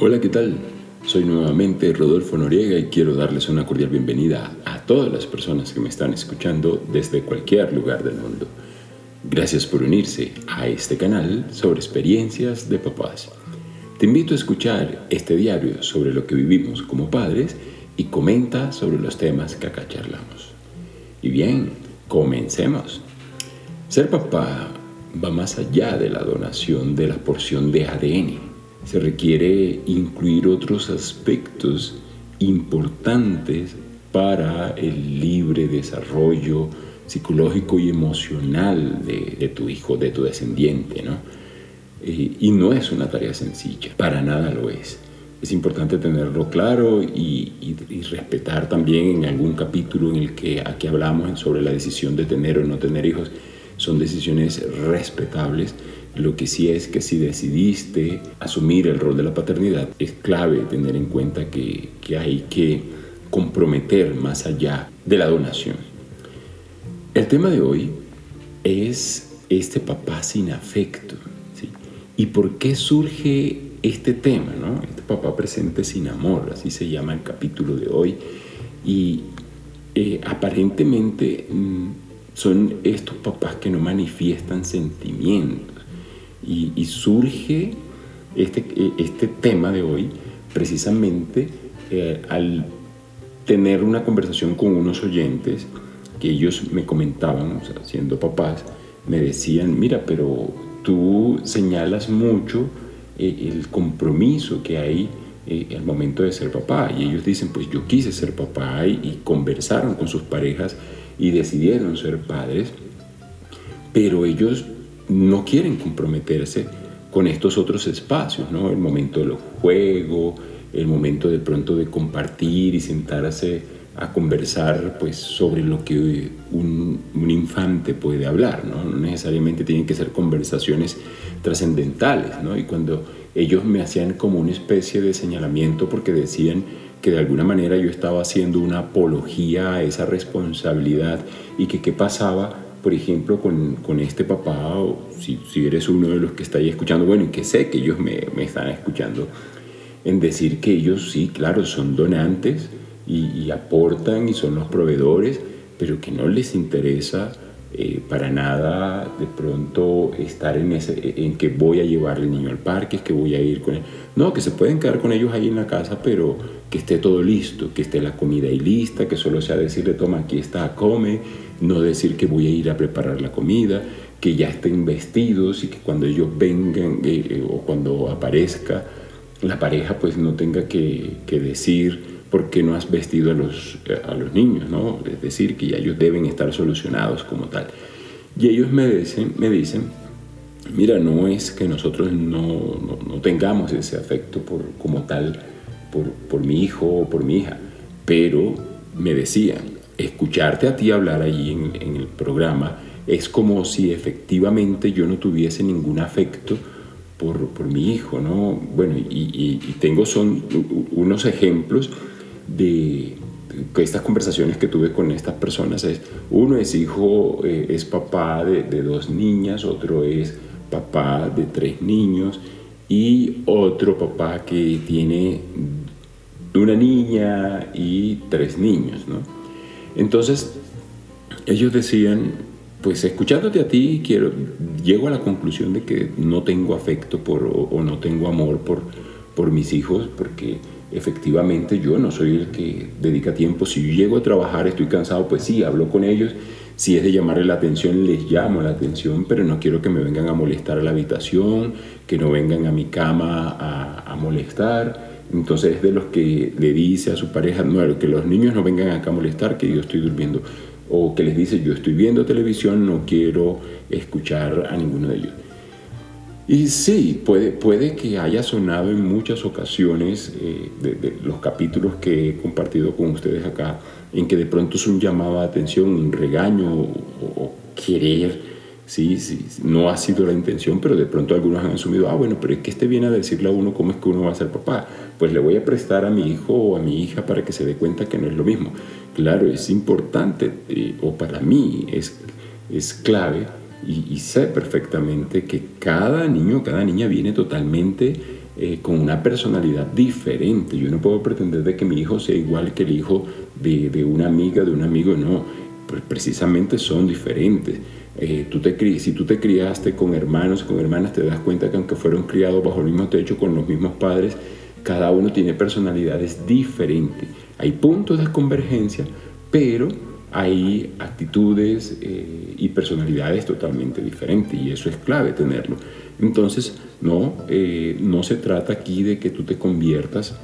Hola, ¿qué tal? Soy nuevamente Rodolfo Noriega y quiero darles una cordial bienvenida a todas las personas que me están escuchando desde cualquier lugar del mundo. Gracias por unirse a este canal sobre experiencias de papás. Te invito a escuchar este diario sobre lo que vivimos como padres y comenta sobre los temas que acá charlamos. Y bien, comencemos. Ser papá va más allá de la donación de la porción de ADN se requiere incluir otros aspectos importantes para el libre desarrollo psicológico y emocional de, tu hijo, de tu descendiente, ¿no? Eh, y no es una tarea sencilla, para nada lo es. Es importante tenerlo claro y, y, respetar también en algún capítulo en el que aquí hablamos sobre la decisión de tener o no tener hijos, son decisiones respetables lo que sí es que si decidiste asumir el rol de la paternidad, es clave tener en cuenta que, hay que comprometer más allá de la donación. El tema de hoy es este papá sin afecto. ¿Y por qué surge este tema? ¿no? Este papá presente sin amor, así se llama el capítulo de hoy. Y eh, aparentemente mm, son estos papás que no manifiestan sentimientos y, surge este, este, tema de hoy precisamente eh, al tener una conversación con unos oyentes que ellos me comentaban, o siendo papás, me decían, mira, pero tú señalas mucho eh, el compromiso que hay eh, al momento de ser papá. Y ellos dicen, pues yo quise ser papá y conversaron con sus parejas y decidieron ser padres, pero ellos no quieren comprometerse con estos otros espacios, ¿no? El momento del juego, el momento de pronto de compartir y sentarse a conversar pues, sobre lo que un, infante puede hablar, ¿no? No necesariamente tienen que ser conversaciones trascendentales, ¿no? Y cuando ellos me hacían como una especie de señalamiento porque decían que de alguna manera yo estaba haciendo una apología a esa responsabilidad y que qué pasaba por ejemplo, con, con este papá, o si, si, eres uno de los que está ahí escuchando, bueno, y que sé que ellos me, me están escuchando, en decir que ellos sí, claro, son donantes y, y aportan y son los proveedores, pero que no les interesa eh, para nada de pronto estar en, ese, en que voy a llevar al niño al parque, que voy a ir con él. No, que se pueden quedar con ellos ahí en la casa, pero que esté todo listo, que esté la comida ahí lista, que solo sea decirle, toma, aquí está, come, no decir que voy a ir a preparar la comida, que ya estén vestidos y que cuando ellos vengan eh, eh, o cuando aparezca la pareja, pues no tenga que, decir, ¿por qué no has vestido a los, a los niños? ¿no? Es decir, que ya ellos deben estar solucionados como tal. Y ellos me dicen, me dicen mira, no es que nosotros no, no, tengamos ese afecto por, como tal por, por, mi hijo o por mi hija, pero me decían, escucharte a ti hablar allí en, el programa es como si efectivamente yo no tuviese ningún afecto por, por, mi hijo, ¿no? Bueno, y, tengo son unos ejemplos de, estas conversaciones que tuve con estas personas es, uno es hijo, eh, es papá de, dos niñas, otro es papá de tres niños y otro papá que tiene una niña y tres niños, ¿no? Entonces, ellos decían, pues escuchándote a ti, quiero, llego a la conclusión de que no tengo afecto por, o, no tengo amor por, por mis hijos, porque efectivamente yo no soy el que dedica tiempo. Si yo llego a trabajar, estoy cansado, pues sí, hablo con ellos. Si es de llamarle la atención, les llamo la atención, pero no quiero que me vengan a molestar a la habitación, que no vengan a mi cama a, molestar. Entonces es de los que le dice a su pareja, no, que los niños no vengan acá a molestar, que yo estoy durmiendo. O que les dice, yo estoy viendo televisión, no quiero escuchar a ninguno de ellos. Y sí, puede, puede que haya sonado en muchas ocasiones eh, los capítulos que he compartido con ustedes acá, en que de pronto es un llamado a atención, un regaño o, querer, ¿sí? ¿sí? no ha sido la intención, pero de pronto algunos han asumido, ah, bueno, pero es que este viene a decirle a uno cómo es que uno va a ser papá. Pues le voy a prestar a mi hijo o a mi hija para que se dé cuenta que no es lo mismo. Claro, es importante, eh, o para mí es, es clave y, sé perfectamente que cada niño, cada niña viene totalmente eh, con una personalidad diferente. Yo no puedo pretender de que mi hijo sea igual que el hijo de, de una amiga, de un amigo, no. Pues precisamente son diferentes. Eh, te, si tú te criaste con hermanos, con hermanas, te das cuenta que aunque fueron criados bajo el mismo techo, con los mismos padres, cada uno tiene personalidades diferentes. Hay puntos de convergencia, pero hay actitudes eh, y personalidades totalmente diferentes y eso es clave tenerlo. Entonces, no, eh, no se trata aquí de que tú te conviertas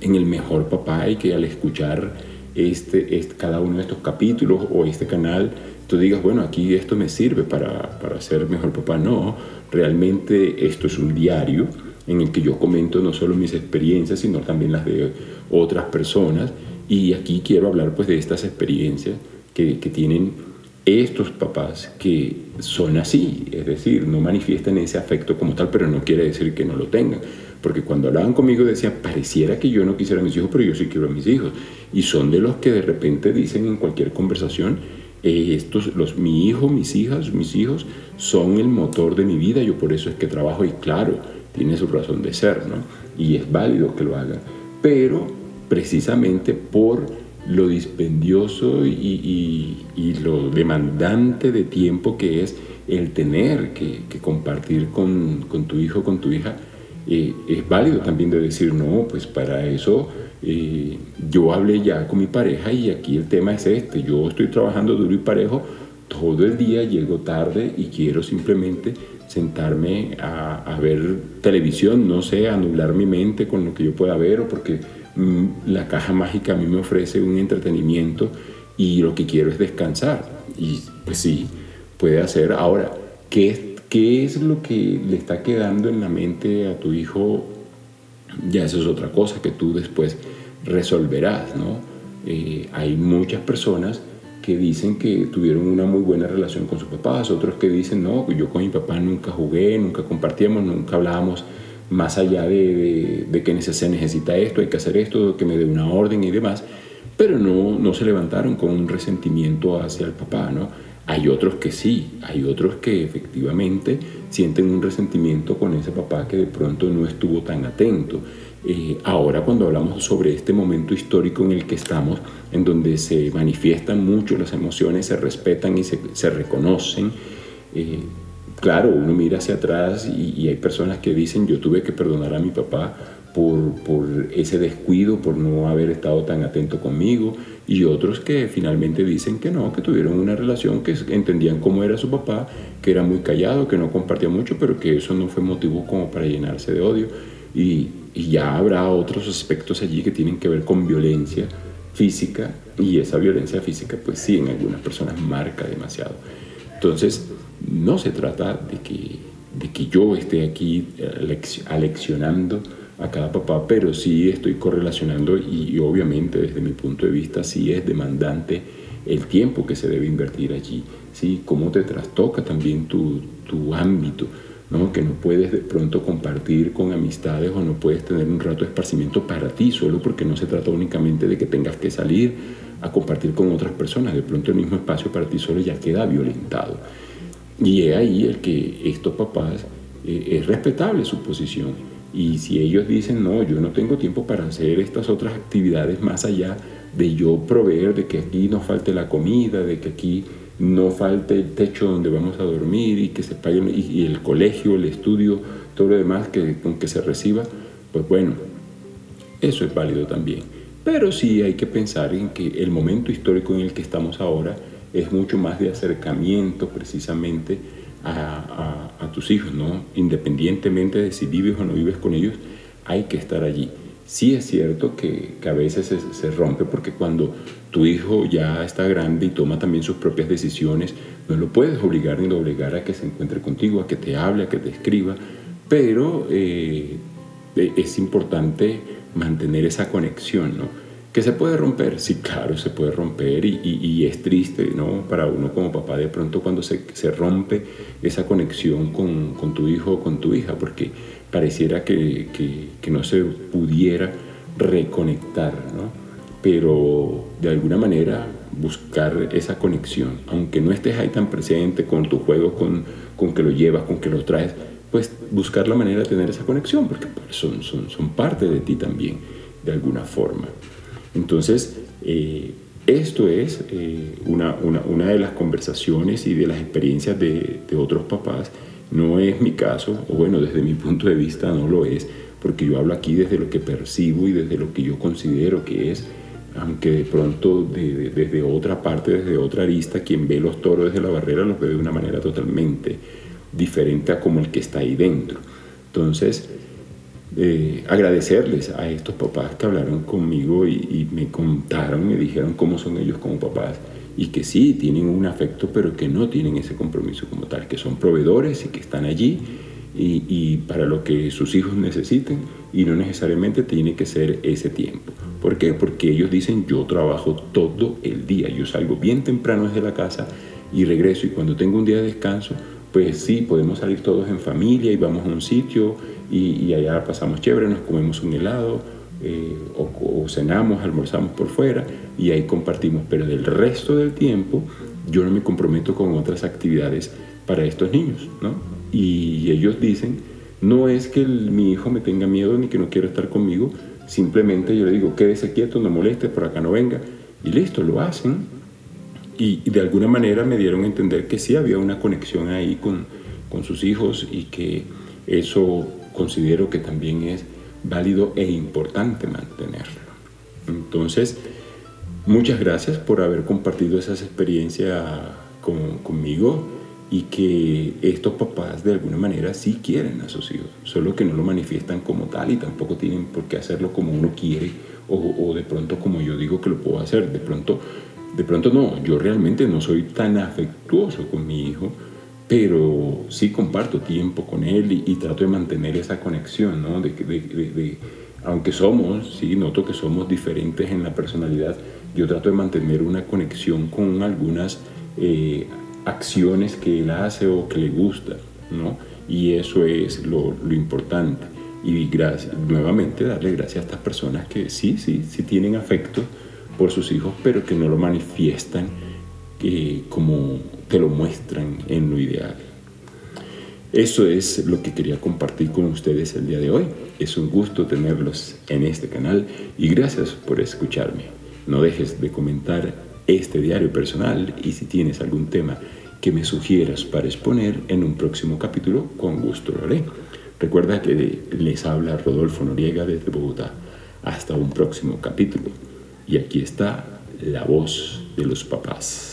en el mejor papá y que al escuchar este, este, cada uno de estos capítulos o este canal, tú digas, bueno, aquí esto me sirve para, para ser mejor papá. No, realmente esto es un diario en el que yo comento no solo mis experiencias, sino también las de otras personas. Y aquí quiero hablar pues de estas experiencias que, que tienen estos papás que son así, es decir, no manifiestan ese afecto como tal, pero no quiere decir que no lo tengan. Porque cuando hablaban conmigo decían, pareciera que yo no quisiera a mis hijos, pero yo sí quiero a mis hijos. Y son de los que de repente dicen en cualquier conversación, eh, estos, los, mi hijo, mis hijas, mis hijos son el motor de mi vida, yo por eso es que trabajo y claro, tiene su razón de ser, ¿no? Y es válido que lo haga, pero precisamente por lo dispendioso y, lo demandante de tiempo que es el tener que, compartir con, tu hijo, con tu hija, es válido también de decir, no, pues para eso eh, yo hablé ya con mi pareja y aquí el tema es este, yo estoy trabajando duro y parejo todo el día, llego tarde y quiero simplemente sentarme a, ver televisión, no sé, anular mi mente con lo que yo pueda ver o porque mm, la caja mágica a mí me ofrece un entretenimiento y lo que quiero es descansar. Y pues sí, puede hacer. Ahora, ¿qué, qué es lo que le está quedando en la mente a tu hijo? Ya eso es otra cosa que tú después resolverás, ¿no? Eh, hay muchas personas que dicen que tuvieron una muy buena relación con sus papás, otros que dicen, no, yo con mi papá nunca jugué, nunca compartíamos, nunca hablábamos más allá de, de, que se necesita esto, hay que hacer esto, que me dé una orden y demás, pero no, no se levantaron con un resentimiento hacia el papá, ¿no? Hay otros que sí, hay otros que efectivamente sienten un resentimiento con ese papá que de pronto no estuvo tan atento. Eh, ahora cuando hablamos sobre este momento histórico en el que estamos, en donde se manifiestan mucho las emociones, se respetan y se, reconocen, eh, claro, uno mira hacia atrás y, hay personas que dicen yo tuve que perdonar a mi papá por, por, ese descuido, por no haber estado tan atento conmigo, y otros que finalmente dicen que no, que tuvieron una relación, que entendían cómo era su papá, que era muy callado, que no compartía mucho, pero que eso no fue motivo como para llenarse de odio. Y, y ya habrá otros aspectos allí que tienen que ver con violencia física y esa violencia física pues sí en algunas personas marca demasiado. Entonces no se trata de que, de que yo esté aquí aleccionando a cada papá, pero sí estoy correlacionando y, obviamente desde mi punto de vista sí es demandante el tiempo que se debe invertir allí, ¿sí? cómo te trastoca también tu, tu ámbito que no puedes de pronto compartir con amistades o no puedes tener un rato de esparcimiento para ti, solo porque no se trata únicamente de que tengas que salir a compartir con otras personas, de pronto el mismo espacio para ti solo ya queda violentado. Y es ahí el que estos papás, eh, es respetable su posición, y si ellos dicen, no, yo no tengo tiempo para hacer estas otras actividades más allá de yo proveer, de que aquí no falte la comida, de que aquí no falte el techo donde vamos a dormir y que se pague y, el colegio, el estudio, todo lo demás que, con que se reciba, pues bueno, eso es válido también. Pero sí hay que pensar en que el momento histórico en el que estamos ahora es mucho más de acercamiento precisamente a, tus hijos, ¿no? Independientemente de si vives o no vives con ellos, hay que estar allí. Sí es cierto que, a veces se, rompe porque cuando tu hijo ya está grande y toma también sus propias decisiones, no lo puedes obligar ni obligar a que se encuentre contigo, a que te hable, a que te escriba, pero eh, e, es importante mantener esa conexión, ¿no? ¿Que se puede romper? Sí, claro, se puede romper y, es triste, ¿no? Para uno como papá de pronto cuando se, se rompe esa conexión con, con, tu hijo o con tu hija, porque pareciera que, que, que no se pudiera reconectar, ¿no? pero de alguna manera buscar esa conexión, aunque no estés ahí tan presente con tu juego, con, con que lo llevas, con que lo traes, pues buscar la manera de tener esa conexión, porque son, son, son parte de ti también, de alguna forma. Entonces, eh, esto es eh, una, una, una, de las conversaciones y de las experiencias de, otros papás. No es mi caso, o bueno, desde mi punto de vista no lo es, porque yo hablo aquí desde lo que percibo y desde lo que yo considero que es, aunque de pronto de, desde otra parte, desde otra arista, quien ve los toros desde la barrera los ve de una manera totalmente diferente a como el que está ahí dentro. Entonces, eh, agradecerles a estos papás que hablaron conmigo y, me contaron, me dijeron cómo son ellos como papás y que sí, tienen un afecto, pero que no tienen ese compromiso como tal, que son proveedores y que están allí y, y, para lo que sus hijos necesiten y no necesariamente tiene que ser ese tiempo. ¿Por qué? Porque ellos dicen yo trabajo todo el día, yo salgo bien temprano desde la casa y regreso y cuando tengo un día de descanso pues sí, podemos salir todos en familia y vamos a un sitio y, allá pasamos chévere, nos comemos un helado eh, o, cenamos, almorzamos por fuera y ahí compartimos. Pero del resto del tiempo yo no me comprometo con otras actividades para estos niños, ¿no? Y ellos dicen, no es que mi hijo me tenga miedo ni que no quiera estar conmigo, simplemente yo le digo, quédese quieto, no moleste, por acá no venga. Y listo, lo hacen y, de alguna manera me dieron a entender que sí había una conexión ahí con, con sus hijos y que eso considero que también es válido e importante mantenerlo. Entonces, muchas gracias por haber compartido esas experiencias con, conmigo y que estos papás de alguna manera sí quieren a sus hijos, solo que no lo manifiestan como tal y tampoco tienen por qué hacerlo como uno quiere o, o de pronto como yo digo que lo puedo hacer. De pronto de pronto no, yo realmente no soy tan afectuoso con mi hijo, pero sí comparto tiempo con él y, trato de mantener esa conexión, ¿no? De, aunque somos, sí, noto que somos diferentes en la personalidad, yo trato de mantener una conexión con algunas eh, acciones que él hace o que le gusta, ¿no? Y eso es lo, lo importante. Y gracias, nuevamente darle gracias a estas personas que sí, sí, sí tienen afecto por sus hijos, pero que no lo manifiestan eh, como te lo muestran en lo ideal. Eso es lo que quería compartir con ustedes el día de hoy. Es un gusto tenerlos en este canal y gracias por escucharme. No dejes de comentar este diario personal y si tienes algún tema que me sugieras para exponer en un próximo capítulo, con gusto lo haré. Recuerda que les habla Rodolfo Noriega desde Bogotá. Hasta un próximo capítulo. Y aquí está la voz de los papás.